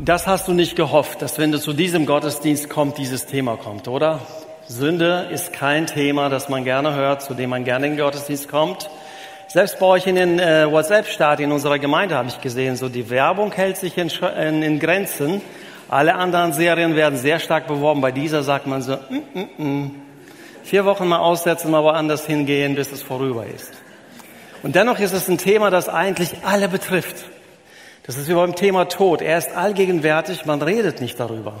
Das hast du nicht gehofft, dass wenn du zu diesem Gottesdienst kommst, dieses Thema kommt, oder? Sünde ist kein Thema, das man gerne hört, zu dem man gerne in den Gottesdienst kommt. Selbst bei euch in den äh, WhatsApp-Start in unserer Gemeinde habe ich gesehen, so die Werbung hält sich in, in, in, Grenzen. Alle anderen Serien werden sehr stark beworben. Bei dieser sagt man so, mm, mm, mm. vier Wochen mal aussetzen, mal woanders hingehen, bis es vorüber ist. Und dennoch ist es ein Thema, das eigentlich alle betrifft. Das ist wie beim Thema Tod. Er ist allgegenwärtig, man redet nicht darüber,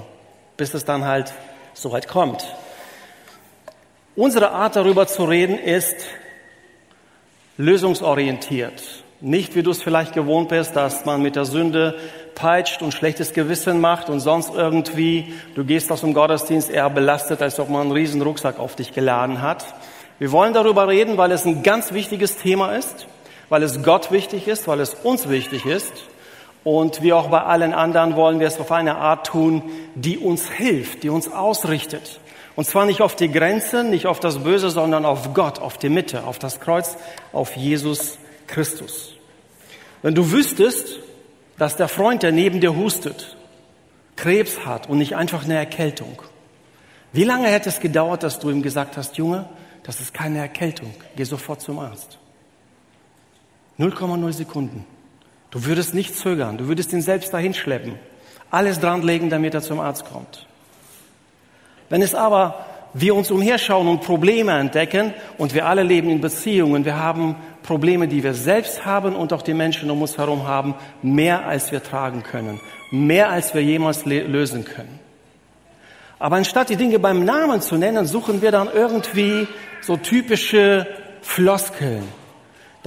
bis es dann halt so weit kommt. Unsere Art darüber zu reden ist lösungsorientiert. Nicht, wie du es vielleicht gewohnt bist, dass man mit der Sünde peitscht und schlechtes Gewissen macht und sonst irgendwie, du gehst aus dem Gottesdienst eher belastet, als ob man einen riesen Rucksack auf dich geladen hat. Wir wollen darüber reden, weil es ein ganz wichtiges Thema ist, weil es Gott wichtig ist, weil es uns wichtig ist und wie auch bei allen anderen wollen wir es auf eine Art tun, die uns hilft, die uns ausrichtet. Und zwar nicht auf die Grenzen, nicht auf das Böse, sondern auf Gott, auf die Mitte, auf das Kreuz, auf Jesus Christus. Wenn du wüsstest, dass der Freund, der neben dir hustet, Krebs hat und nicht einfach eine Erkältung, wie lange hätte es gedauert, dass du ihm gesagt hast, Junge, das ist keine Erkältung, geh sofort zum Arzt. 0,0 Sekunden. Du würdest nicht zögern, du würdest ihn selbst dahin schleppen, alles dranlegen, damit er zum Arzt kommt. Wenn es aber wir uns umherschauen und Probleme entdecken und wir alle leben in Beziehungen, wir haben Probleme, die wir selbst haben und auch die Menschen um uns herum haben, mehr als wir tragen können, mehr als wir jemals lösen können. Aber anstatt die Dinge beim Namen zu nennen, suchen wir dann irgendwie so typische Floskeln,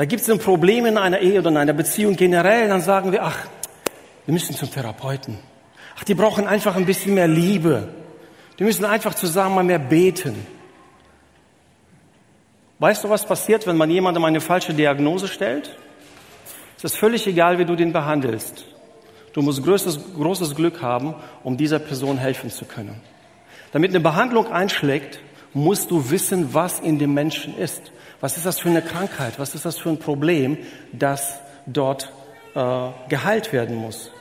da gibt es ein Problem in einer Ehe oder in einer Beziehung generell, dann sagen wir, ach, wir müssen zum Therapeuten. Ach, die brauchen einfach ein bisschen mehr Liebe. Die müssen einfach zusammen mal mehr beten. Weißt du, was passiert, wenn man jemandem eine falsche Diagnose stellt? Es ist völlig egal, wie du den behandelst. Du musst großes, großes Glück haben, um dieser Person helfen zu können. Damit eine Behandlung einschlägt, musst du wissen, was in dem Menschen ist. Was ist das für eine Krankheit? Was ist das für ein Problem, das dort äh, geheilt werden muss?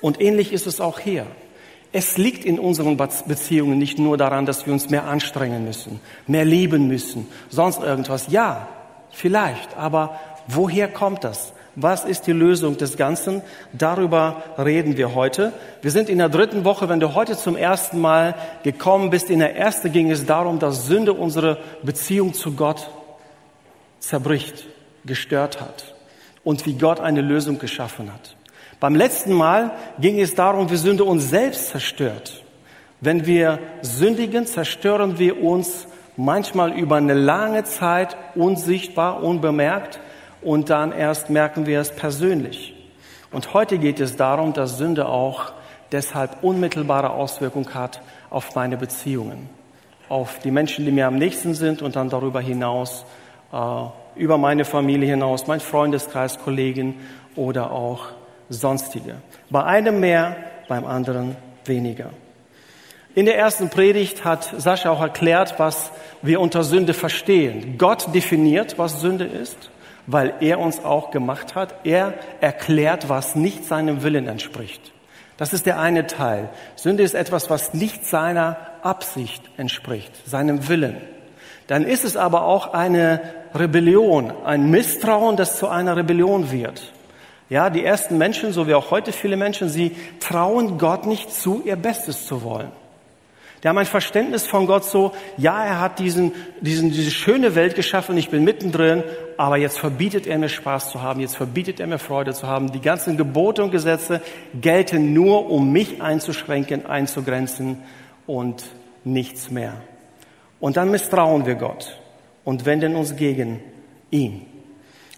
Und ähnlich ist es auch hier. Es liegt in unseren Beziehungen nicht nur daran, dass wir uns mehr anstrengen müssen, mehr lieben müssen, sonst irgendwas. Ja, vielleicht, aber woher kommt das? Was ist die Lösung des Ganzen? Darüber reden wir heute. Wir sind in der dritten Woche. Wenn du heute zum ersten Mal gekommen bist, in der ersten ging es darum, dass Sünde unsere Beziehung zu Gott zerbricht, gestört hat und wie Gott eine Lösung geschaffen hat. Beim letzten Mal ging es darum, wie Sünde uns selbst zerstört. Wenn wir sündigen, zerstören wir uns manchmal über eine lange Zeit unsichtbar, unbemerkt und dann erst merken wir es persönlich. Und heute geht es darum, dass Sünde auch deshalb unmittelbare Auswirkungen hat auf meine Beziehungen, auf die Menschen, die mir am nächsten sind und dann darüber hinaus äh, über meine Familie hinaus, mein Freundeskreis, Kollegen oder auch sonstige. Bei einem mehr, beim anderen weniger. In der ersten Predigt hat Sascha auch erklärt, was wir unter Sünde verstehen. Gott definiert, was Sünde ist, weil er uns auch gemacht hat. Er erklärt, was nicht seinem Willen entspricht. Das ist der eine Teil. Sünde ist etwas, was nicht seiner Absicht entspricht, seinem Willen dann ist es aber auch eine Rebellion, ein Misstrauen, das zu einer Rebellion wird. Ja, die ersten Menschen, so wie auch heute viele Menschen, sie trauen Gott nicht zu, ihr Bestes zu wollen. Die haben ein Verständnis von Gott so, ja, er hat diesen, diesen, diese schöne Welt geschaffen, ich bin mittendrin, aber jetzt verbietet er mir Spaß zu haben, jetzt verbietet er mir Freude zu haben. Die ganzen Gebote und Gesetze gelten nur, um mich einzuschränken, einzugrenzen und nichts mehr. Und dann misstrauen wir Gott und wenden uns gegen ihn.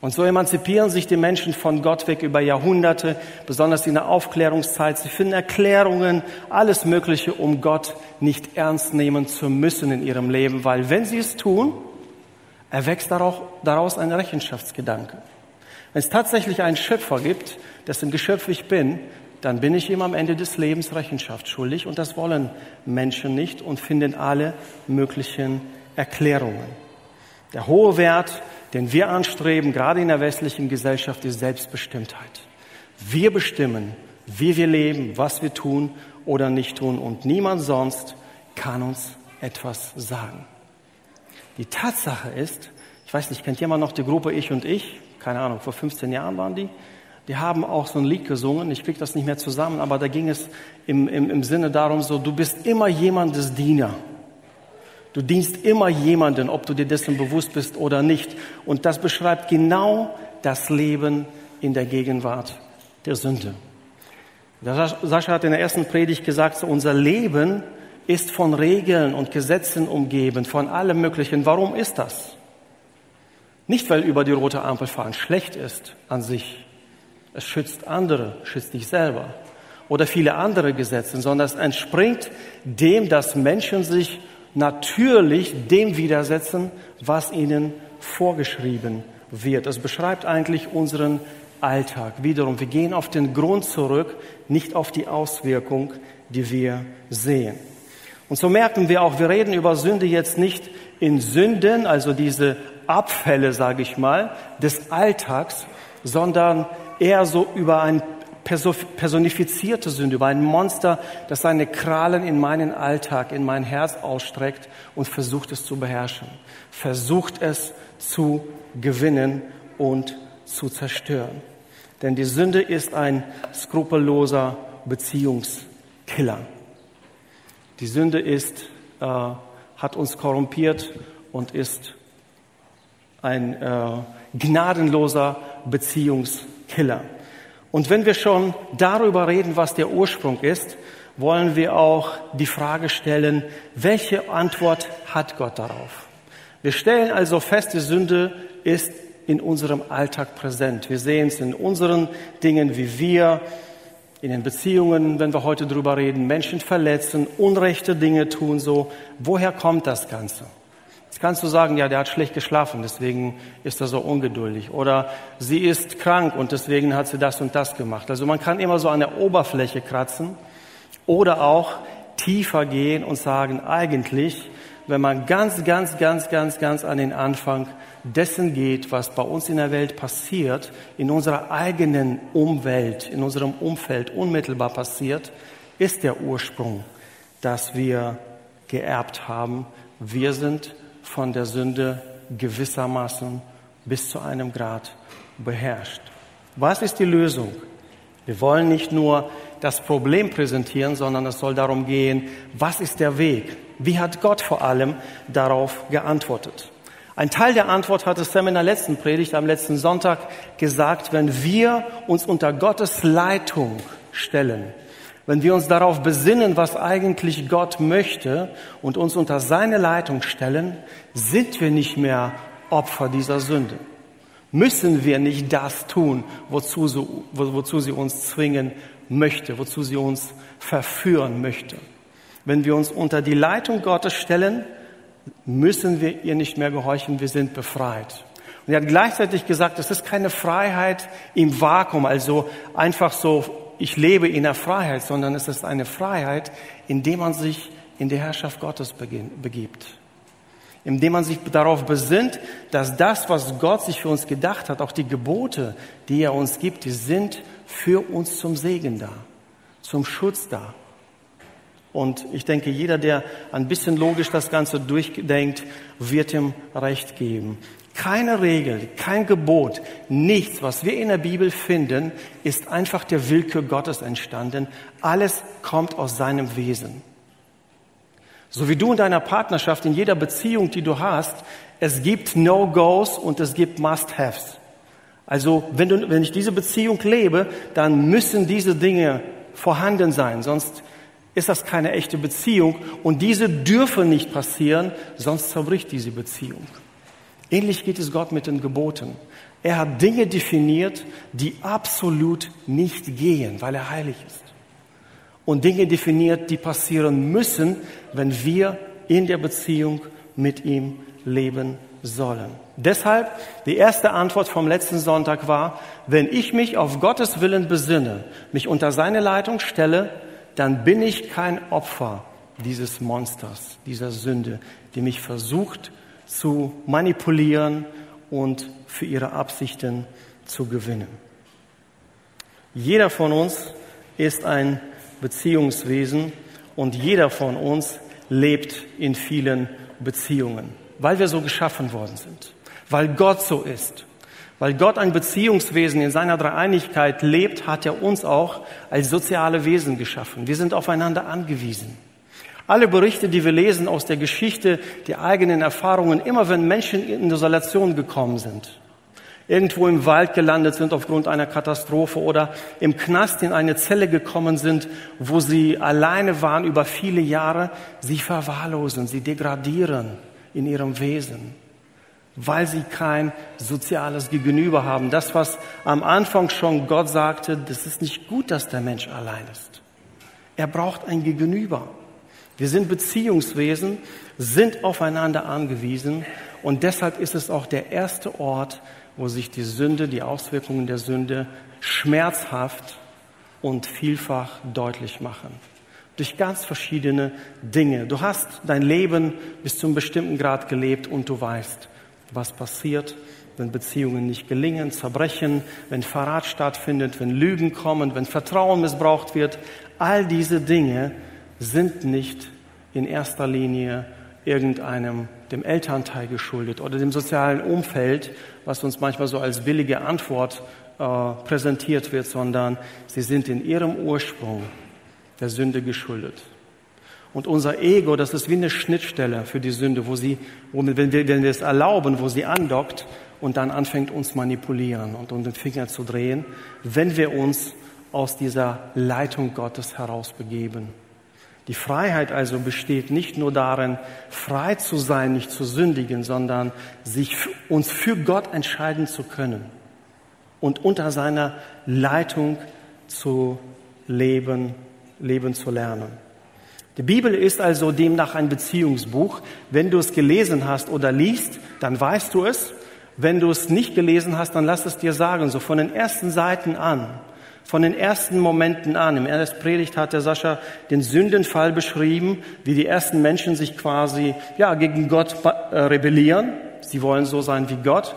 Und so emanzipieren sich die Menschen von Gott weg über Jahrhunderte, besonders in der Aufklärungszeit. Sie finden Erklärungen, alles Mögliche, um Gott nicht ernst nehmen zu müssen in ihrem Leben, weil wenn sie es tun, erwächst daraus ein Rechenschaftsgedanke. Wenn es tatsächlich einen Schöpfer gibt, dessen Geschöpf ich bin, dann bin ich ihm am Ende des Lebens Rechenschaft schuldig und das wollen Menschen nicht und finden alle möglichen Erklärungen. Der hohe Wert, den wir anstreben, gerade in der westlichen Gesellschaft, ist Selbstbestimmtheit. Wir bestimmen, wie wir leben, was wir tun oder nicht tun. Und niemand sonst kann uns etwas sagen. Die Tatsache ist, ich weiß nicht, kennt jemand noch die Gruppe Ich und Ich? Keine Ahnung, vor 15 Jahren waren die. Die haben auch so ein Lied gesungen, ich kriege das nicht mehr zusammen, aber da ging es im, im, im Sinne darum, so, du bist immer jemandes Diener. Du dienst immer jemanden, ob du dir dessen bewusst bist oder nicht. Und das beschreibt genau das Leben in der Gegenwart der Sünde. Sascha hat in der ersten Predigt gesagt, unser Leben ist von Regeln und Gesetzen umgeben, von allem Möglichen. Warum ist das? Nicht, weil über die rote Ampel fahren schlecht ist an sich. Es schützt andere, schützt dich selber. Oder viele andere Gesetze, sondern es entspringt dem, dass Menschen sich natürlich dem widersetzen, was ihnen vorgeschrieben wird. Es beschreibt eigentlich unseren Alltag. Wiederum, wir gehen auf den Grund zurück, nicht auf die Auswirkung, die wir sehen. Und so merken wir auch, wir reden über Sünde jetzt nicht in Sünden, also diese Abfälle, sage ich mal, des Alltags, sondern eher so über eine personifizierte Sünde, über ein Monster, das seine Krallen in meinen Alltag, in mein Herz ausstreckt und versucht es zu beherrschen, versucht es zu gewinnen und zu zerstören. Denn die Sünde ist ein skrupelloser Beziehungskiller. Die Sünde ist, äh, hat uns korrumpiert und ist ein äh, gnadenloser Beziehungskiller. Und wenn wir schon darüber reden, was der Ursprung ist, wollen wir auch die Frage stellen, welche Antwort hat Gott darauf? Wir stellen also fest, die Sünde ist in unserem Alltag präsent. Wir sehen es in unseren Dingen, wie wir in den Beziehungen, wenn wir heute drüber reden, Menschen verletzen, unrechte Dinge tun, so. Woher kommt das Ganze? Jetzt kannst du sagen, ja, der hat schlecht geschlafen, deswegen ist er so ungeduldig. Oder sie ist krank und deswegen hat sie das und das gemacht. Also man kann immer so an der Oberfläche kratzen oder auch tiefer gehen und sagen, eigentlich, wenn man ganz, ganz, ganz, ganz, ganz an den Anfang dessen geht, was bei uns in der Welt passiert, in unserer eigenen Umwelt, in unserem Umfeld unmittelbar passiert, ist der Ursprung, dass wir geerbt haben. Wir sind von der Sünde gewissermaßen bis zu einem Grad beherrscht. Was ist die Lösung? Wir wollen nicht nur das Problem präsentieren, sondern es soll darum gehen, was ist der Weg? Wie hat Gott vor allem darauf geantwortet? Ein Teil der Antwort hat es Sam in der letzten Predigt am letzten Sonntag gesagt, wenn wir uns unter Gottes Leitung stellen, wenn wir uns darauf besinnen, was eigentlich Gott möchte und uns unter seine Leitung stellen, sind wir nicht mehr Opfer dieser Sünde. Müssen wir nicht das tun, wozu sie, wozu sie uns zwingen möchte, wozu sie uns verführen möchte. Wenn wir uns unter die Leitung Gottes stellen, müssen wir ihr nicht mehr gehorchen, wir sind befreit. Und er hat gleichzeitig gesagt, es ist keine Freiheit im Vakuum, also einfach so, ich lebe in der Freiheit, sondern es ist eine Freiheit, indem man sich in die Herrschaft Gottes begibt. Indem man sich darauf besinnt, dass das, was Gott sich für uns gedacht hat, auch die Gebote, die er uns gibt, die sind für uns zum Segen da, zum Schutz da. Und ich denke, jeder, der ein bisschen logisch das Ganze durchdenkt, wird ihm Recht geben. Keine Regel, kein Gebot, nichts, was wir in der Bibel finden, ist einfach der Willkür Gottes entstanden. Alles kommt aus seinem Wesen. So wie du in deiner Partnerschaft, in jeder Beziehung, die du hast, es gibt No-Gos und es gibt Must-Haves. Also wenn, du, wenn ich diese Beziehung lebe, dann müssen diese Dinge vorhanden sein, sonst ist das keine echte Beziehung und diese dürfen nicht passieren, sonst zerbricht diese Beziehung. Ähnlich geht es Gott mit den Geboten. Er hat Dinge definiert, die absolut nicht gehen, weil er heilig ist. Und Dinge definiert, die passieren müssen, wenn wir in der Beziehung mit ihm leben sollen. Deshalb, die erste Antwort vom letzten Sonntag war, wenn ich mich auf Gottes Willen besinne, mich unter seine Leitung stelle, dann bin ich kein Opfer dieses Monsters, dieser Sünde, die mich versucht zu manipulieren und für ihre Absichten zu gewinnen. Jeder von uns ist ein Beziehungswesen und jeder von uns lebt in vielen Beziehungen, weil wir so geschaffen worden sind, weil Gott so ist. Weil Gott ein Beziehungswesen in seiner Dreieinigkeit lebt, hat er uns auch als soziale Wesen geschaffen. Wir sind aufeinander angewiesen. Alle Berichte, die wir lesen aus der Geschichte, die eigenen Erfahrungen, immer wenn Menschen in Isolation gekommen sind, irgendwo im Wald gelandet sind aufgrund einer Katastrophe oder im Knast in eine Zelle gekommen sind, wo sie alleine waren über viele Jahre, sie verwahrlosen, sie degradieren in ihrem Wesen, weil sie kein soziales Gegenüber haben. Das, was am Anfang schon Gott sagte, das ist nicht gut, dass der Mensch allein ist. Er braucht ein Gegenüber. Wir sind Beziehungswesen, sind aufeinander angewiesen und deshalb ist es auch der erste Ort, wo sich die Sünde, die Auswirkungen der Sünde schmerzhaft und vielfach deutlich machen. Durch ganz verschiedene Dinge. Du hast dein Leben bis zu einem bestimmten Grad gelebt und du weißt, was passiert, wenn Beziehungen nicht gelingen, zerbrechen, wenn Verrat stattfindet, wenn Lügen kommen, wenn Vertrauen missbraucht wird. All diese Dinge sind nicht in erster Linie irgendeinem, dem Elternteil geschuldet oder dem sozialen Umfeld, was uns manchmal so als billige Antwort äh, präsentiert wird, sondern sie sind in ihrem Ursprung der Sünde geschuldet. Und unser Ego, das ist wie eine Schnittstelle für die Sünde, wo sie, wo, wenn, wir, wenn wir es erlauben, wo sie andockt und dann anfängt uns manipulieren und um den Finger zu drehen, wenn wir uns aus dieser Leitung Gottes herausbegeben. Die Freiheit also besteht nicht nur darin, frei zu sein, nicht zu sündigen, sondern sich uns für Gott entscheiden zu können und unter seiner Leitung zu leben, leben zu lernen. Die Bibel ist also demnach ein Beziehungsbuch. Wenn du es gelesen hast oder liest, dann weißt du es. Wenn du es nicht gelesen hast, dann lass es dir sagen, so von den ersten Seiten an von den ersten Momenten an. Im ersten Predigt hat der Sascha den Sündenfall beschrieben, wie die ersten Menschen sich quasi ja, gegen Gott äh, rebellieren. Sie wollen so sein wie Gott.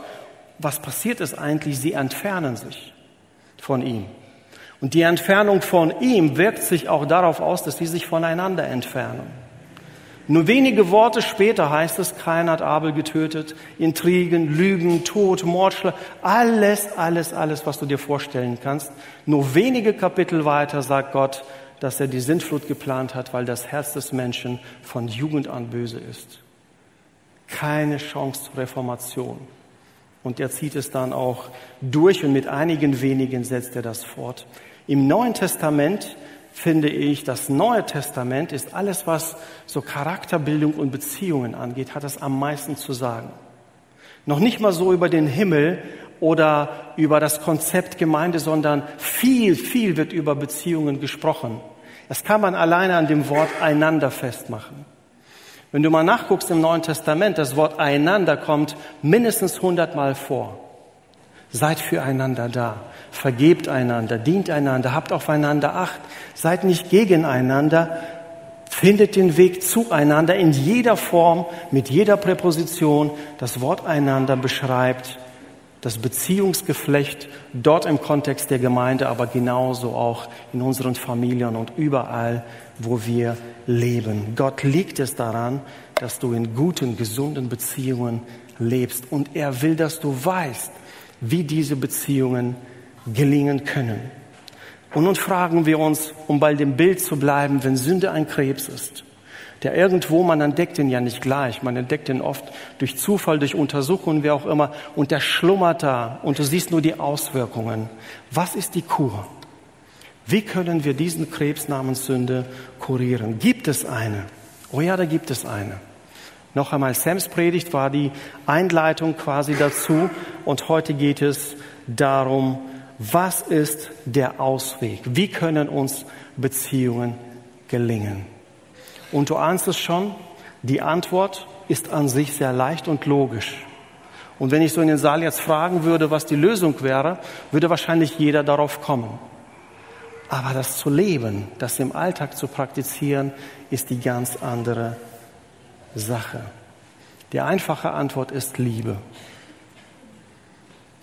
Was passiert ist eigentlich? Sie entfernen sich von ihm. Und die Entfernung von ihm wirkt sich auch darauf aus, dass sie sich voneinander entfernen. Nur wenige Worte später heißt es, keiner hat Abel getötet, Intrigen, Lügen, Tod, Mordschlag, alles, alles, alles, was du dir vorstellen kannst. Nur wenige Kapitel weiter sagt Gott, dass er die Sintflut geplant hat, weil das Herz des Menschen von Jugend an böse ist. Keine Chance zur Reformation. Und er zieht es dann auch durch und mit einigen wenigen setzt er das fort. Im Neuen Testament finde ich, das Neue Testament ist alles, was so Charakterbildung und Beziehungen angeht, hat es am meisten zu sagen. Noch nicht mal so über den Himmel oder über das Konzept Gemeinde, sondern viel, viel wird über Beziehungen gesprochen. Das kann man alleine an dem Wort einander festmachen. Wenn du mal nachguckst im Neuen Testament, das Wort einander kommt mindestens hundertmal vor. Seid füreinander da. Vergebt einander, dient einander, habt aufeinander Acht. Seid nicht gegeneinander. Findet den Weg zueinander in jeder Form, mit jeder Präposition. Das Wort einander beschreibt das Beziehungsgeflecht dort im Kontext der Gemeinde, aber genauso auch in unseren Familien und überall, wo wir leben. Gott liegt es daran, dass du in guten, gesunden Beziehungen lebst. Und er will, dass du weißt, wie diese Beziehungen gelingen können. Und nun fragen wir uns, um bei dem Bild zu bleiben, wenn Sünde ein Krebs ist, der irgendwo, man entdeckt ihn ja nicht gleich, man entdeckt ihn oft durch Zufall, durch Untersuchungen, wie auch immer, und der schlummert da und du siehst nur die Auswirkungen. Was ist die Kur? Wie können wir diesen Krebs namens Sünde kurieren? Gibt es eine? Oh ja, da gibt es eine. Noch einmal, Sams Predigt war die Einleitung quasi dazu und heute geht es darum, was ist der Ausweg? Wie können uns Beziehungen gelingen? Und du ahnst es schon, die Antwort ist an sich sehr leicht und logisch. Und wenn ich so in den Saal jetzt fragen würde, was die Lösung wäre, würde wahrscheinlich jeder darauf kommen. Aber das zu leben, das im Alltag zu praktizieren, ist die ganz andere Sache? Die einfache Antwort ist Liebe.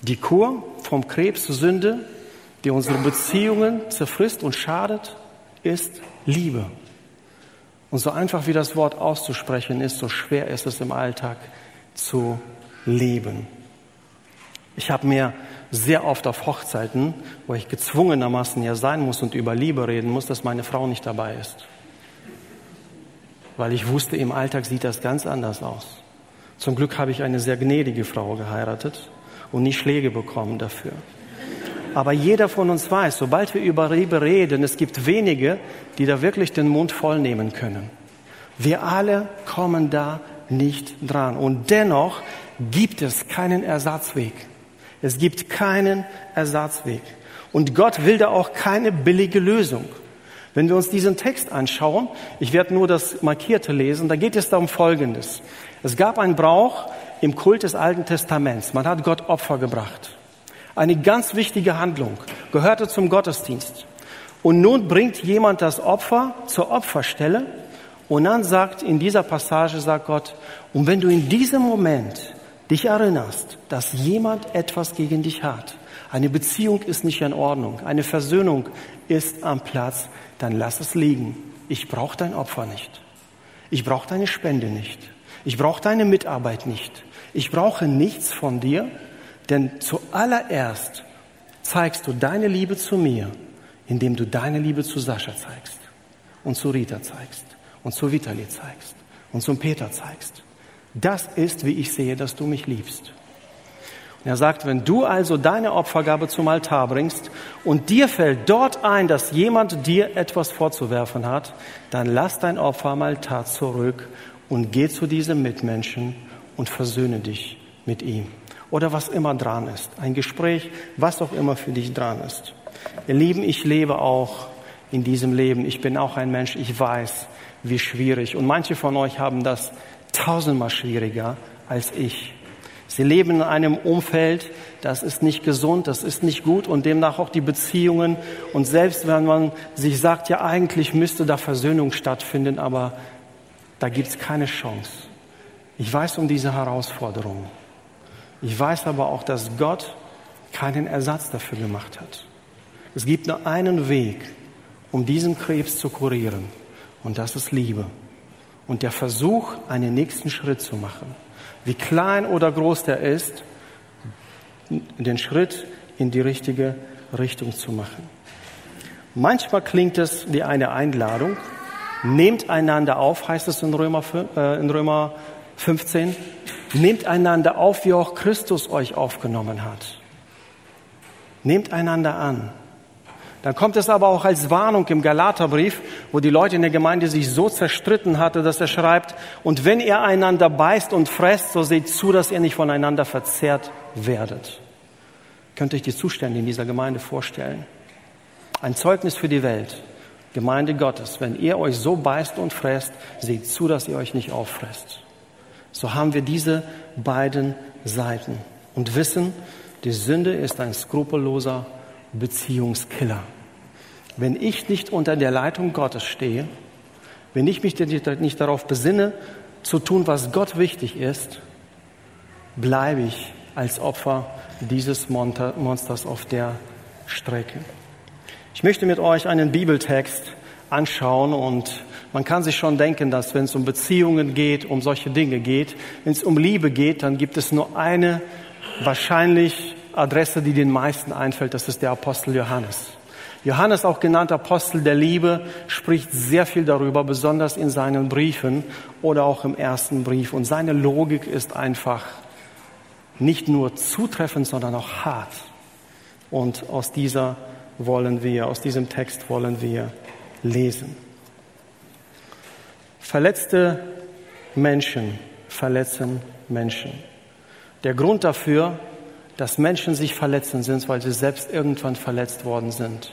Die Kur vom Krebs zur Sünde die unsere Beziehungen zerfrisst und schadet, ist Liebe. Und so einfach wie das Wort auszusprechen ist, so schwer ist es im Alltag zu leben. Ich habe mir sehr oft auf Hochzeiten, wo ich gezwungenermaßen ja sein muss und über Liebe reden muss, dass meine Frau nicht dabei ist. Weil ich wusste, im Alltag sieht das ganz anders aus. Zum Glück habe ich eine sehr gnädige Frau geheiratet und nie Schläge bekommen dafür. Aber jeder von uns weiß, sobald wir über Liebe reden, es gibt wenige, die da wirklich den Mund voll nehmen können. Wir alle kommen da nicht dran. Und dennoch gibt es keinen Ersatzweg. Es gibt keinen Ersatzweg. Und Gott will da auch keine billige Lösung. Wenn wir uns diesen Text anschauen, ich werde nur das Markierte lesen, da geht es da um Folgendes. Es gab einen Brauch im Kult des Alten Testaments. Man hat Gott Opfer gebracht. Eine ganz wichtige Handlung, gehörte zum Gottesdienst. Und nun bringt jemand das Opfer zur Opferstelle und dann sagt, in dieser Passage sagt Gott, und wenn du in diesem Moment dich erinnerst, dass jemand etwas gegen dich hat, eine Beziehung ist nicht in Ordnung, eine Versöhnung ist am Platz, dann lass es liegen. Ich brauche dein Opfer nicht. Ich brauche deine Spende nicht. Ich brauche deine Mitarbeit nicht. Ich brauche nichts von dir, denn zuallererst zeigst du deine Liebe zu mir, indem du deine Liebe zu Sascha zeigst und zu Rita zeigst und zu Vitali zeigst und zum Peter zeigst. Das ist, wie ich sehe, dass du mich liebst. Und er sagt, wenn du also deine Opfergabe zum Altar bringst und dir fällt dort ein, dass jemand dir etwas vorzuwerfen hat, dann lass dein Opfer am Altar zurück und geh zu diesem Mitmenschen und versöhne dich mit ihm. Oder was immer dran ist. Ein Gespräch, was auch immer für dich dran ist. Ihr Lieben, ich lebe auch in diesem Leben. Ich bin auch ein Mensch. Ich weiß, wie schwierig. Und manche von euch haben das tausendmal schwieriger als ich. Sie leben in einem Umfeld, das ist nicht gesund, das ist nicht gut und demnach auch die Beziehungen. Und selbst wenn man sich sagt, ja eigentlich müsste da Versöhnung stattfinden, aber da gibt es keine Chance. Ich weiß um diese Herausforderung. Ich weiß aber auch, dass Gott keinen Ersatz dafür gemacht hat. Es gibt nur einen Weg, um diesen Krebs zu kurieren. Und das ist Liebe. Und der Versuch, einen nächsten Schritt zu machen. Wie klein oder groß der ist, den Schritt in die richtige Richtung zu machen. Manchmal klingt es wie eine Einladung, Nehmt einander auf, heißt es in Römer, äh, in Römer 15. Nehmt einander auf, wie auch Christus euch aufgenommen hat. Nehmt einander an. Dann kommt es aber auch als Warnung im Galaterbrief, wo die Leute in der Gemeinde sich so zerstritten hatte, dass er schreibt, und wenn ihr einander beißt und fresst, so seht zu, dass ihr nicht voneinander verzehrt werdet. Könnt ihr euch die Zustände in dieser Gemeinde vorstellen? Ein Zeugnis für die Welt. Gemeinde Gottes, wenn ihr euch so beißt und fresst, seht zu, dass ihr euch nicht auffresst. So haben wir diese beiden Seiten und wissen, die Sünde ist ein skrupelloser Beziehungskiller. Wenn ich nicht unter der Leitung Gottes stehe, wenn ich mich nicht darauf besinne, zu tun, was Gott wichtig ist, bleibe ich als Opfer dieses Monsters auf der Strecke. Ich möchte mit euch einen Bibeltext anschauen und man kann sich schon denken, dass wenn es um Beziehungen geht, um solche Dinge geht, wenn es um Liebe geht, dann gibt es nur eine wahrscheinlich Adresse, die den meisten einfällt, das ist der Apostel Johannes. Johannes, auch genannt Apostel der Liebe, spricht sehr viel darüber, besonders in seinen Briefen oder auch im ersten Brief. Und seine Logik ist einfach nicht nur zutreffend, sondern auch hart. Und aus dieser wollen wir, aus diesem Text wollen wir lesen. Verletzte Menschen verletzen Menschen. Der Grund dafür, dass Menschen sich verletzen, sind, weil sie selbst irgendwann verletzt worden sind.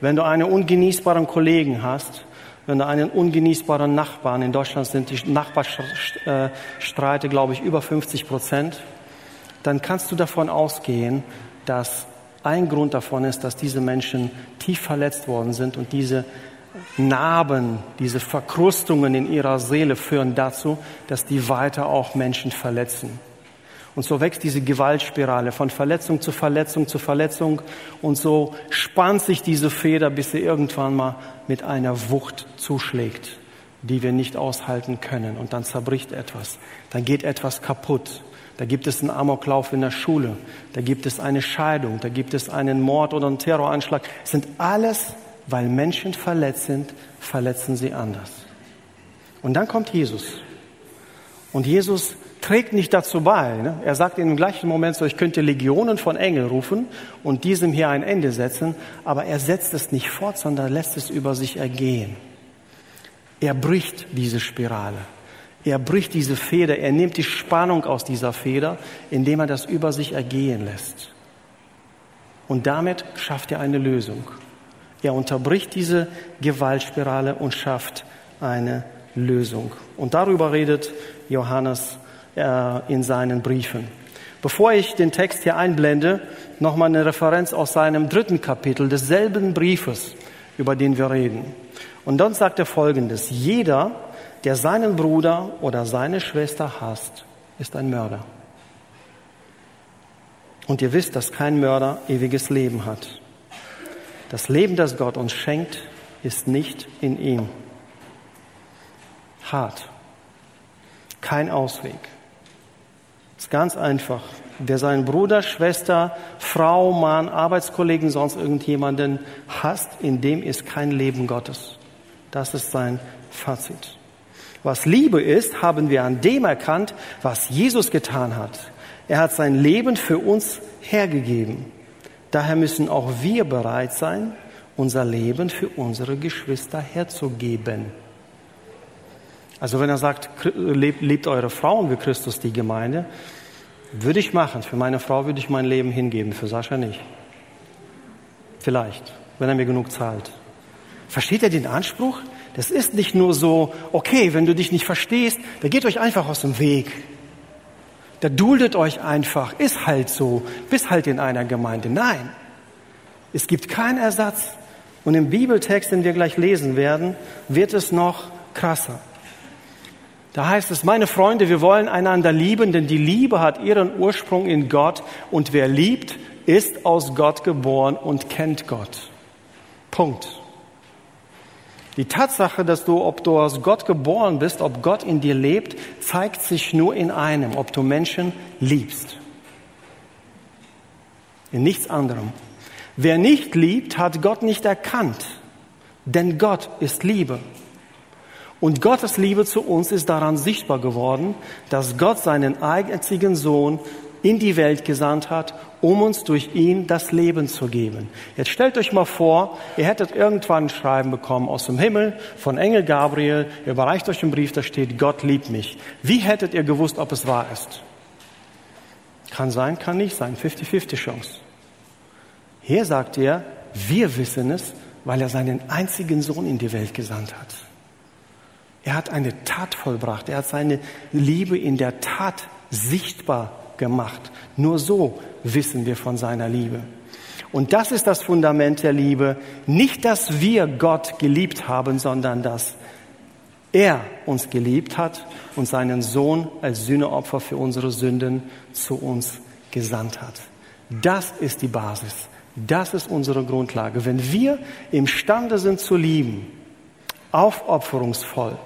Wenn du einen ungenießbaren Kollegen hast, wenn du einen ungenießbaren Nachbarn, in Deutschland sind die Nachbarstreite, glaube ich, über 50 Prozent, dann kannst du davon ausgehen, dass ein Grund davon ist, dass diese Menschen tief verletzt worden sind und diese Narben, diese Verkrustungen in ihrer Seele führen dazu, dass die weiter auch Menschen verletzen. Und so wächst diese Gewaltspirale von Verletzung zu Verletzung zu Verletzung. Und so spannt sich diese Feder, bis sie irgendwann mal mit einer Wucht zuschlägt, die wir nicht aushalten können. Und dann zerbricht etwas. Dann geht etwas kaputt. Da gibt es einen Amoklauf in der Schule. Da gibt es eine Scheidung. Da gibt es einen Mord oder einen Terroranschlag. Es sind alles, weil Menschen verletzt sind, verletzen sie anders. Und dann kommt Jesus. Und Jesus trägt nicht dazu bei. Ne? Er sagt in dem gleichen Moment so, ich könnte Legionen von Engeln rufen und diesem hier ein Ende setzen, aber er setzt es nicht fort, sondern lässt es über sich ergehen. Er bricht diese Spirale. Er bricht diese Feder. Er nimmt die Spannung aus dieser Feder, indem er das über sich ergehen lässt. Und damit schafft er eine Lösung. Er unterbricht diese Gewaltspirale und schafft eine Lösung. Und darüber redet Johannes äh, in seinen Briefen. Bevor ich den Text hier einblende, nochmal eine Referenz aus seinem dritten Kapitel desselben Briefes, über den wir reden. Und dann sagt er Folgendes. Jeder, der seinen Bruder oder seine Schwester hasst, ist ein Mörder. Und ihr wisst, dass kein Mörder ewiges Leben hat. Das Leben, das Gott uns schenkt, ist nicht in ihm. Hart. Kein Ausweg. Ist ganz einfach. Wer seinen Bruder, Schwester, Frau, Mann, Arbeitskollegen, sonst irgendjemanden hasst, in dem ist kein Leben Gottes. Das ist sein Fazit. Was Liebe ist, haben wir an dem erkannt, was Jesus getan hat. Er hat sein Leben für uns hergegeben. Daher müssen auch wir bereit sein, unser Leben für unsere Geschwister herzugeben. Also wenn er sagt, lebt, lebt eure Frauen wie Christus die Gemeinde, würde ich machen. Für meine Frau würde ich mein Leben hingeben, für Sascha nicht. Vielleicht, wenn er mir genug zahlt. Versteht ihr den Anspruch? Das ist nicht nur so, okay, wenn du dich nicht verstehst, da geht euch einfach aus dem Weg. Da duldet euch einfach, ist halt so, bist halt in einer Gemeinde. Nein, es gibt keinen Ersatz. Und im Bibeltext, den wir gleich lesen werden, wird es noch krasser. Da heißt es, meine Freunde, wir wollen einander lieben, denn die Liebe hat ihren Ursprung in Gott und wer liebt, ist aus Gott geboren und kennt Gott. Punkt. Die Tatsache, dass du, ob du aus Gott geboren bist, ob Gott in dir lebt, zeigt sich nur in einem, ob du Menschen liebst. In nichts anderem. Wer nicht liebt, hat Gott nicht erkannt, denn Gott ist Liebe. Und Gottes Liebe zu uns ist daran sichtbar geworden, dass Gott seinen einzigen Sohn in die Welt gesandt hat, um uns durch ihn das Leben zu geben. Jetzt stellt euch mal vor, ihr hättet irgendwann ein Schreiben bekommen aus dem Himmel von Engel Gabriel, ihr überreicht euch einen Brief, da steht, Gott liebt mich. Wie hättet ihr gewusst, ob es wahr ist? Kann sein, kann nicht sein. 50-50 Chance. Hier sagt er, wir wissen es, weil er seinen einzigen Sohn in die Welt gesandt hat. Er hat eine Tat vollbracht. Er hat seine Liebe in der Tat sichtbar gemacht. Nur so wissen wir von seiner Liebe. Und das ist das Fundament der Liebe. Nicht, dass wir Gott geliebt haben, sondern dass er uns geliebt hat und seinen Sohn als Sühneopfer für unsere Sünden zu uns gesandt hat. Das ist die Basis. Das ist unsere Grundlage. Wenn wir imstande sind zu lieben, aufopferungsvoll,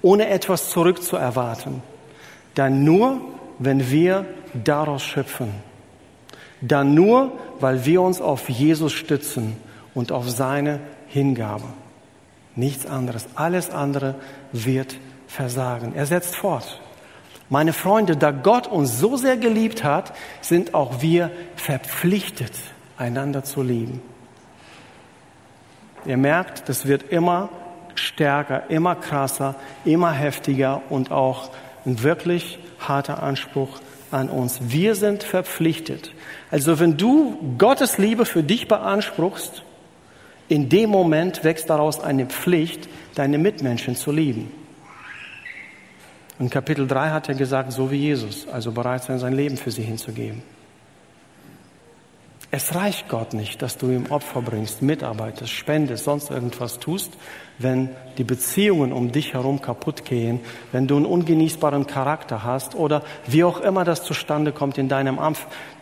ohne etwas zurückzuerwarten, dann nur, wenn wir daraus schöpfen. Dann nur, weil wir uns auf Jesus stützen und auf seine Hingabe. Nichts anderes. Alles andere wird versagen. Er setzt fort. Meine Freunde, da Gott uns so sehr geliebt hat, sind auch wir verpflichtet, einander zu lieben. Ihr merkt, das wird immer stärker, immer krasser, immer heftiger und auch ein wirklich harter Anspruch an uns. Wir sind verpflichtet. Also wenn du Gottes Liebe für dich beanspruchst, in dem Moment wächst daraus eine Pflicht, deine Mitmenschen zu lieben. In Kapitel 3 hat er gesagt, so wie Jesus, also bereit sein, sein Leben für sie hinzugeben. Es reicht Gott nicht, dass du ihm Opfer bringst, mitarbeitest, spendest, sonst irgendwas tust, wenn die Beziehungen um dich herum kaputt gehen, wenn du einen ungenießbaren Charakter hast oder wie auch immer das zustande kommt in deinem Amt.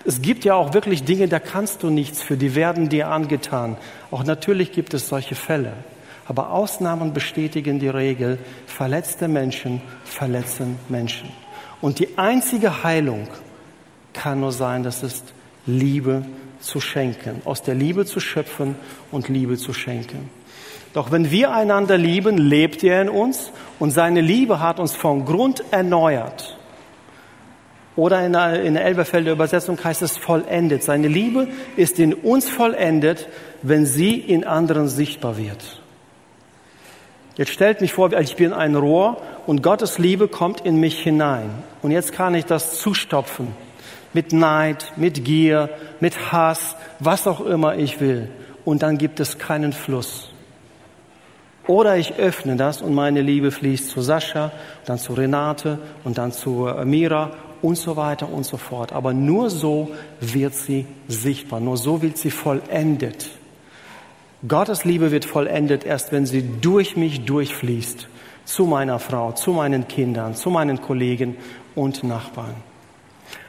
Es gibt ja auch wirklich Dinge, da kannst du nichts für, die werden dir angetan. Auch natürlich gibt es solche Fälle. Aber Ausnahmen bestätigen die Regel, verletzte Menschen verletzen Menschen. Und die einzige Heilung kann nur sein, das ist Liebe zu schenken, aus der Liebe zu schöpfen und Liebe zu schenken. Doch wenn wir einander lieben, lebt er in uns und seine Liebe hat uns von Grund erneuert. Oder in der, Elberfelder Übersetzung heißt es vollendet. Seine Liebe ist in uns vollendet, wenn sie in anderen sichtbar wird. Jetzt stellt mich vor, ich bin ein Rohr und Gottes Liebe kommt in mich hinein. Und jetzt kann ich das zustopfen mit Neid, mit Gier, mit Hass, was auch immer ich will. Und dann gibt es keinen Fluss. Oder ich öffne das und meine Liebe fließt zu Sascha, dann zu Renate und dann zu äh, Mira und so weiter und so fort. Aber nur so wird sie sichtbar, nur so wird sie vollendet. Gottes Liebe wird vollendet erst, wenn sie durch mich durchfließt, zu meiner Frau, zu meinen Kindern, zu meinen Kollegen und Nachbarn.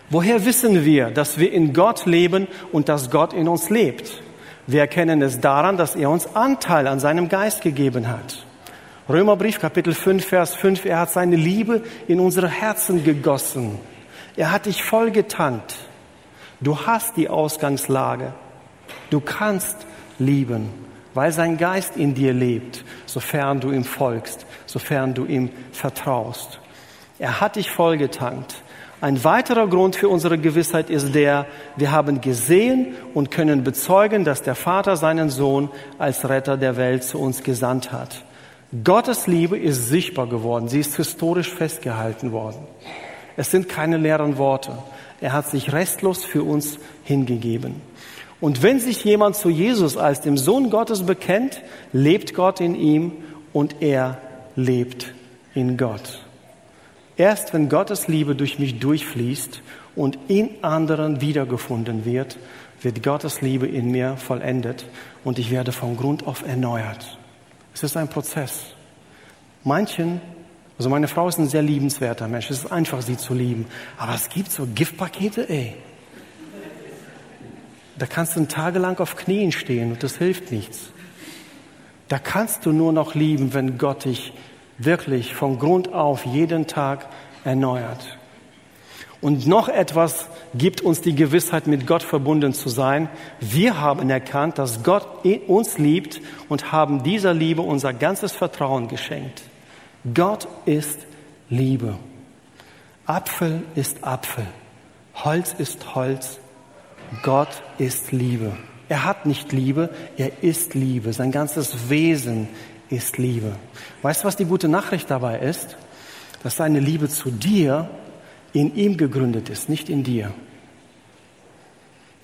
Woher wissen wir, dass wir in Gott leben und dass Gott in uns lebt? Wir erkennen es daran, dass er uns Anteil an seinem Geist gegeben hat. Römerbrief Kapitel 5, Vers 5, er hat seine Liebe in unsere Herzen gegossen. Er hat dich vollgetankt. Du hast die Ausgangslage. Du kannst lieben, weil sein Geist in dir lebt, sofern du ihm folgst, sofern du ihm vertraust. Er hat dich vollgetankt. Ein weiterer Grund für unsere Gewissheit ist der, wir haben gesehen und können bezeugen, dass der Vater seinen Sohn als Retter der Welt zu uns gesandt hat. Gottes Liebe ist sichtbar geworden, sie ist historisch festgehalten worden. Es sind keine leeren Worte. Er hat sich restlos für uns hingegeben. Und wenn sich jemand zu Jesus als dem Sohn Gottes bekennt, lebt Gott in ihm und er lebt in Gott. Erst wenn Gottes Liebe durch mich durchfließt und in anderen wiedergefunden wird, wird Gottes Liebe in mir vollendet und ich werde von Grund auf erneuert. Es ist ein Prozess. Manchen, also meine Frau ist ein sehr liebenswerter Mensch, es ist einfach, sie zu lieben. Aber es gibt so Giftpakete, ey. Da kannst du tagelang auf Knien stehen und das hilft nichts. Da kannst du nur noch lieben, wenn Gott dich wirklich von Grund auf jeden Tag erneuert. Und noch etwas gibt uns die Gewissheit, mit Gott verbunden zu sein. Wir haben erkannt, dass Gott uns liebt und haben dieser Liebe unser ganzes Vertrauen geschenkt. Gott ist Liebe. Apfel ist Apfel. Holz ist Holz. Gott ist Liebe. Er hat nicht Liebe, er ist Liebe. Sein ganzes Wesen ist Liebe. Weißt du, was die gute Nachricht dabei ist? Dass seine Liebe zu dir in ihm gegründet ist, nicht in dir.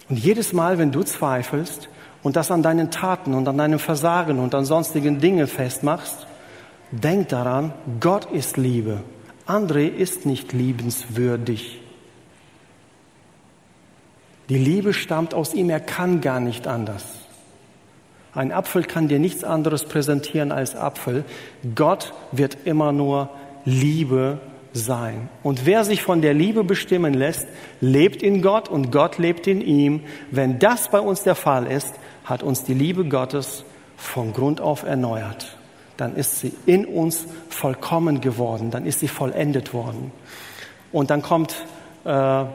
Und jedes Mal, wenn du zweifelst und das an deinen Taten und an deinem Versagen und an sonstigen Dingen festmachst, denk daran, Gott ist Liebe. André ist nicht liebenswürdig. Die Liebe stammt aus ihm, er kann gar nicht anders. Ein Apfel kann dir nichts anderes präsentieren als Apfel. Gott wird immer nur Liebe sein. Und wer sich von der Liebe bestimmen lässt, lebt in Gott und Gott lebt in ihm. Wenn das bei uns der Fall ist, hat uns die Liebe Gottes von Grund auf erneuert. Dann ist sie in uns vollkommen geworden, dann ist sie vollendet worden. Und dann kommt äh,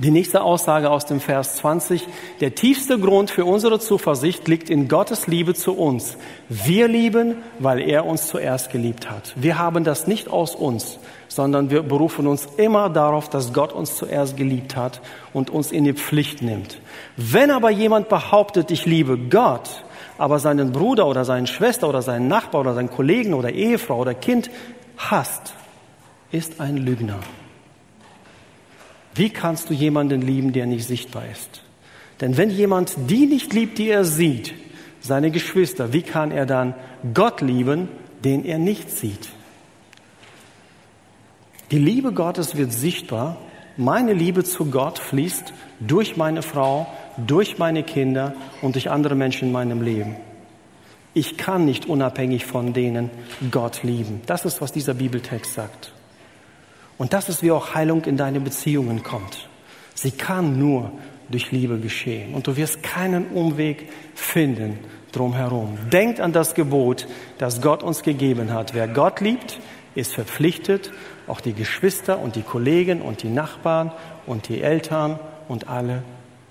die nächste Aussage aus dem Vers 20. Der tiefste Grund für unsere Zuversicht liegt in Gottes Liebe zu uns. Wir lieben, weil er uns zuerst geliebt hat. Wir haben das nicht aus uns, sondern wir berufen uns immer darauf, dass Gott uns zuerst geliebt hat und uns in die Pflicht nimmt. Wenn aber jemand behauptet, ich liebe Gott, aber seinen Bruder oder seine Schwester oder seinen Nachbar oder seinen Kollegen oder Ehefrau oder Kind hasst, ist ein Lügner. Wie kannst du jemanden lieben, der nicht sichtbar ist? Denn wenn jemand die nicht liebt, die er sieht, seine Geschwister, wie kann er dann Gott lieben, den er nicht sieht? Die Liebe Gottes wird sichtbar. Meine Liebe zu Gott fließt durch meine Frau, durch meine Kinder und durch andere Menschen in meinem Leben. Ich kann nicht unabhängig von denen Gott lieben. Das ist, was dieser Bibeltext sagt. Und das ist, wie auch Heilung in deine Beziehungen kommt. Sie kann nur durch Liebe geschehen. Und du wirst keinen Umweg finden drumherum. Denkt an das Gebot, das Gott uns gegeben hat. Wer Gott liebt, ist verpflichtet, auch die Geschwister und die Kollegen und die Nachbarn und die Eltern und alle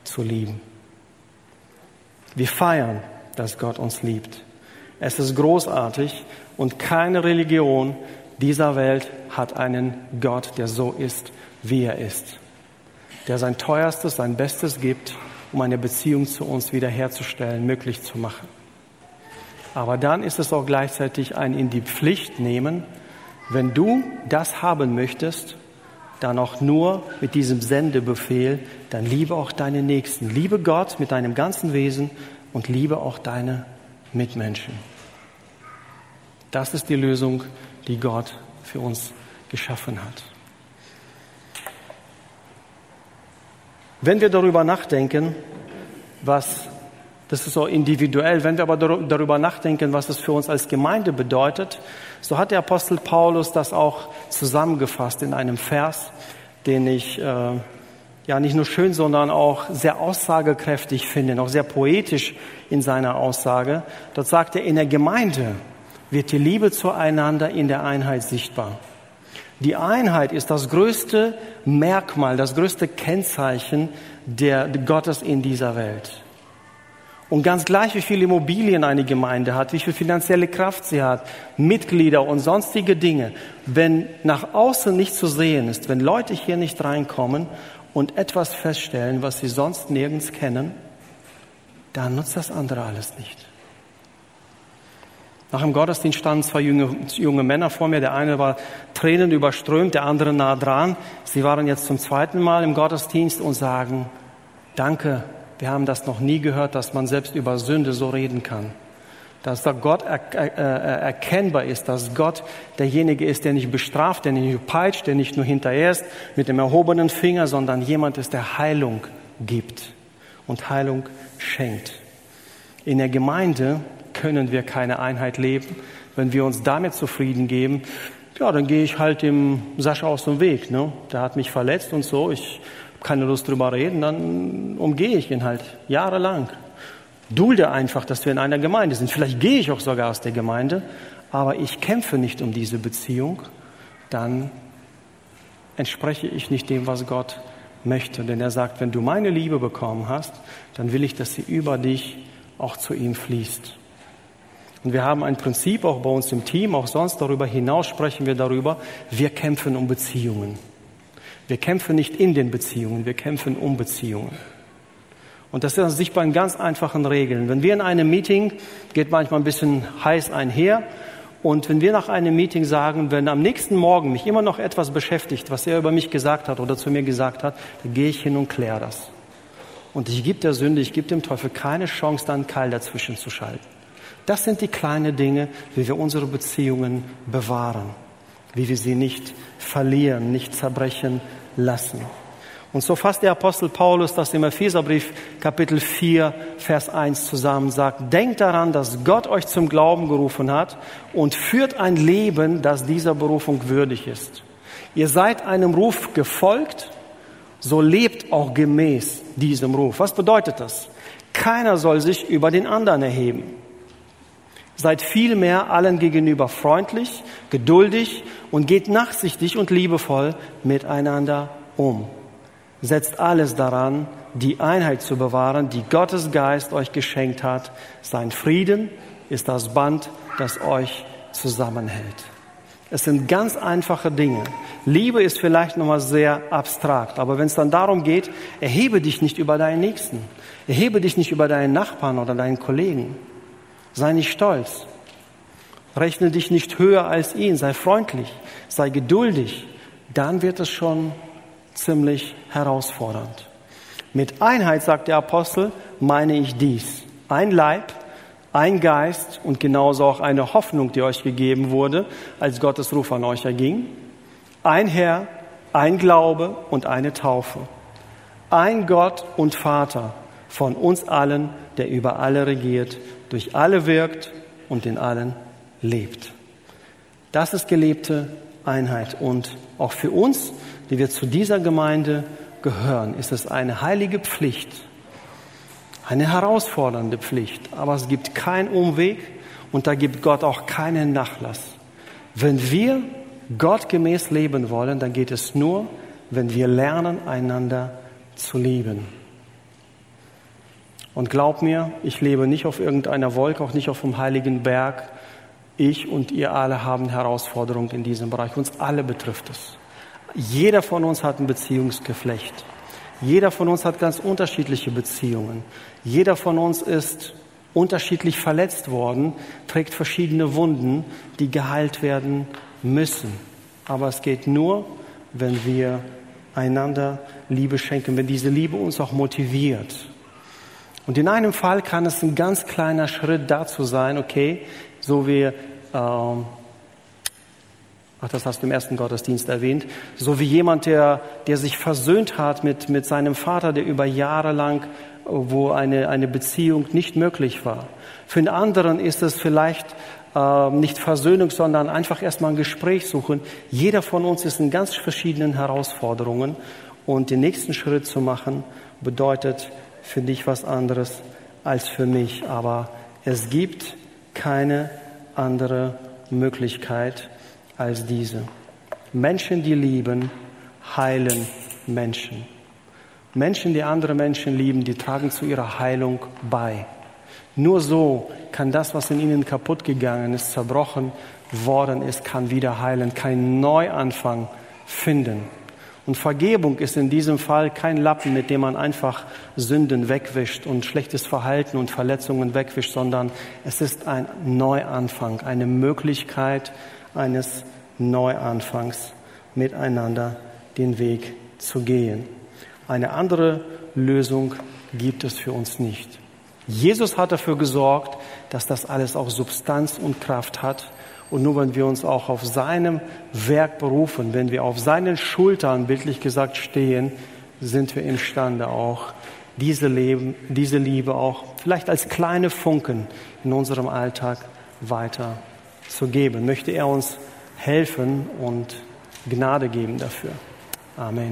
zu lieben. Wir feiern, dass Gott uns liebt. Es ist großartig und keine Religion dieser Welt hat einen Gott, der so ist, wie er ist. Der sein Teuerstes, sein Bestes gibt, um eine Beziehung zu uns wiederherzustellen, möglich zu machen. Aber dann ist es auch gleichzeitig ein in die Pflicht nehmen, wenn du das haben möchtest, dann auch nur mit diesem Sendebefehl, dann liebe auch deine Nächsten. Liebe Gott mit deinem ganzen Wesen und liebe auch deine Mitmenschen. Das ist die Lösung, die Gott für uns geschaffen hat. Wenn wir darüber nachdenken, was, das ist so individuell, wenn wir aber darüber nachdenken, was es für uns als Gemeinde bedeutet, so hat der Apostel Paulus das auch zusammengefasst in einem Vers, den ich äh, ja nicht nur schön, sondern auch sehr aussagekräftig finde, noch sehr poetisch in seiner Aussage. Dort sagt er, in der Gemeinde wird die Liebe zueinander in der Einheit sichtbar. Die Einheit ist das größte Merkmal, das größte Kennzeichen der Gottes in dieser Welt. Und ganz gleich, wie viele Immobilien eine Gemeinde hat, wie viel finanzielle Kraft sie hat, Mitglieder und sonstige Dinge, wenn nach außen nicht zu sehen ist, wenn Leute hier nicht reinkommen und etwas feststellen, was sie sonst nirgends kennen, dann nutzt das andere alles nicht. Nach dem Gottesdienst standen zwei junge, junge Männer vor mir. Der eine war Tränen überströmt, der andere nah dran. Sie waren jetzt zum zweiten Mal im Gottesdienst und sagen, danke, wir haben das noch nie gehört, dass man selbst über Sünde so reden kann. Dass da Gott er, er, er, erkennbar ist, dass Gott derjenige ist, der nicht bestraft, der nicht peitscht, der nicht nur hinterher ist mit dem erhobenen Finger, sondern jemand ist, der Heilung gibt und Heilung schenkt. In der Gemeinde können wir keine Einheit leben, wenn wir uns damit zufrieden geben. Ja, dann gehe ich halt dem Sascha aus dem Weg. Ne? Der hat mich verletzt und so. Ich keine Lust drüber reden, dann umgehe ich ihn halt jahrelang. Dulde einfach, dass wir in einer Gemeinde sind. Vielleicht gehe ich auch sogar aus der Gemeinde, aber ich kämpfe nicht um diese Beziehung, dann entspreche ich nicht dem, was Gott möchte. Denn er sagt, wenn du meine Liebe bekommen hast, dann will ich, dass sie über dich auch zu ihm fließt. Und wir haben ein Prinzip auch bei uns im Team, auch sonst darüber hinaus sprechen wir darüber, wir kämpfen um Beziehungen. Wir kämpfen nicht in den Beziehungen, wir kämpfen um Beziehungen. Und das ist sichtbar in ganz einfachen Regeln. Wenn wir in einem Meeting, geht manchmal ein bisschen heiß einher, und wenn wir nach einem Meeting sagen, wenn am nächsten Morgen mich immer noch etwas beschäftigt, was er über mich gesagt hat oder zu mir gesagt hat, dann gehe ich hin und kläre das. Und ich gebe der Sünde, ich gebe dem Teufel keine Chance, da einen Keil dazwischen zu schalten. Das sind die kleinen Dinge, wie wir unsere Beziehungen bewahren, wie wir sie nicht verlieren, nicht zerbrechen lassen. Und so fasst der Apostel Paulus das im Epheserbrief Kapitel 4, Vers 1 zusammen, sagt, denkt daran, dass Gott euch zum Glauben gerufen hat und führt ein Leben, das dieser Berufung würdig ist. Ihr seid einem Ruf gefolgt, so lebt auch gemäß diesem Ruf. Was bedeutet das? Keiner soll sich über den anderen erheben. Seid vielmehr allen gegenüber freundlich, geduldig und geht nachsichtig und liebevoll miteinander um. Setzt alles daran, die Einheit zu bewahren, die Gottes Geist euch geschenkt hat. Sein Frieden ist das Band, das euch zusammenhält. Es sind ganz einfache Dinge. Liebe ist vielleicht nochmal sehr abstrakt, aber wenn es dann darum geht, erhebe dich nicht über deinen Nächsten, erhebe dich nicht über deinen Nachbarn oder deinen Kollegen. Sei nicht stolz. Rechne dich nicht höher als ihn. Sei freundlich. Sei geduldig. Dann wird es schon ziemlich herausfordernd. Mit Einheit, sagt der Apostel, meine ich dies. Ein Leib, ein Geist und genauso auch eine Hoffnung, die euch gegeben wurde, als Gottes Ruf an euch erging. Ein Herr, ein Glaube und eine Taufe. Ein Gott und Vater von uns allen, der über alle regiert, durch alle wirkt und in allen lebt. Das ist gelebte Einheit. Und auch für uns, die wir zu dieser Gemeinde gehören, ist es eine heilige Pflicht, eine herausfordernde Pflicht. Aber es gibt keinen Umweg und da gibt Gott auch keinen Nachlass. Wenn wir gottgemäß leben wollen, dann geht es nur, wenn wir lernen, einander zu lieben. Und glaub mir, ich lebe nicht auf irgendeiner Wolke, auch nicht auf dem heiligen Berg. Ich und ihr alle haben Herausforderungen in diesem Bereich. Uns alle betrifft es. Jeder von uns hat ein Beziehungsgeflecht. Jeder von uns hat ganz unterschiedliche Beziehungen. Jeder von uns ist unterschiedlich verletzt worden, trägt verschiedene Wunden, die geheilt werden müssen. Aber es geht nur, wenn wir einander Liebe schenken, wenn diese Liebe uns auch motiviert. Und in einem Fall kann es ein ganz kleiner Schritt dazu sein, okay, so wie, ähm, ach, das hast du im ersten Gottesdienst erwähnt, so wie jemand, der, der sich versöhnt hat mit, mit seinem Vater, der über Jahre lang, wo eine, eine Beziehung nicht möglich war. Für den anderen ist es vielleicht äh, nicht Versöhnung, sondern einfach erstmal ein Gespräch suchen. Jeder von uns ist in ganz verschiedenen Herausforderungen und den nächsten Schritt zu machen bedeutet für dich was anderes als für mich. Aber es gibt keine andere Möglichkeit als diese. Menschen, die lieben, heilen Menschen. Menschen, die andere Menschen lieben, die tragen zu ihrer Heilung bei. Nur so kann das, was in ihnen kaputt gegangen ist, zerbrochen worden ist, kann wieder heilen, kein Neuanfang finden. Und Vergebung ist in diesem Fall kein Lappen, mit dem man einfach Sünden wegwischt und schlechtes Verhalten und Verletzungen wegwischt, sondern es ist ein Neuanfang, eine Möglichkeit eines Neuanfangs, miteinander den Weg zu gehen. Eine andere Lösung gibt es für uns nicht. Jesus hat dafür gesorgt, dass das alles auch Substanz und Kraft hat. Und nur wenn wir uns auch auf seinem Werk berufen, wenn wir auf seinen Schultern, bildlich gesagt, stehen, sind wir imstande auch diese, Leben, diese Liebe auch vielleicht als kleine Funken in unserem Alltag weiter zu geben. Möchte er uns helfen und Gnade geben dafür. Amen.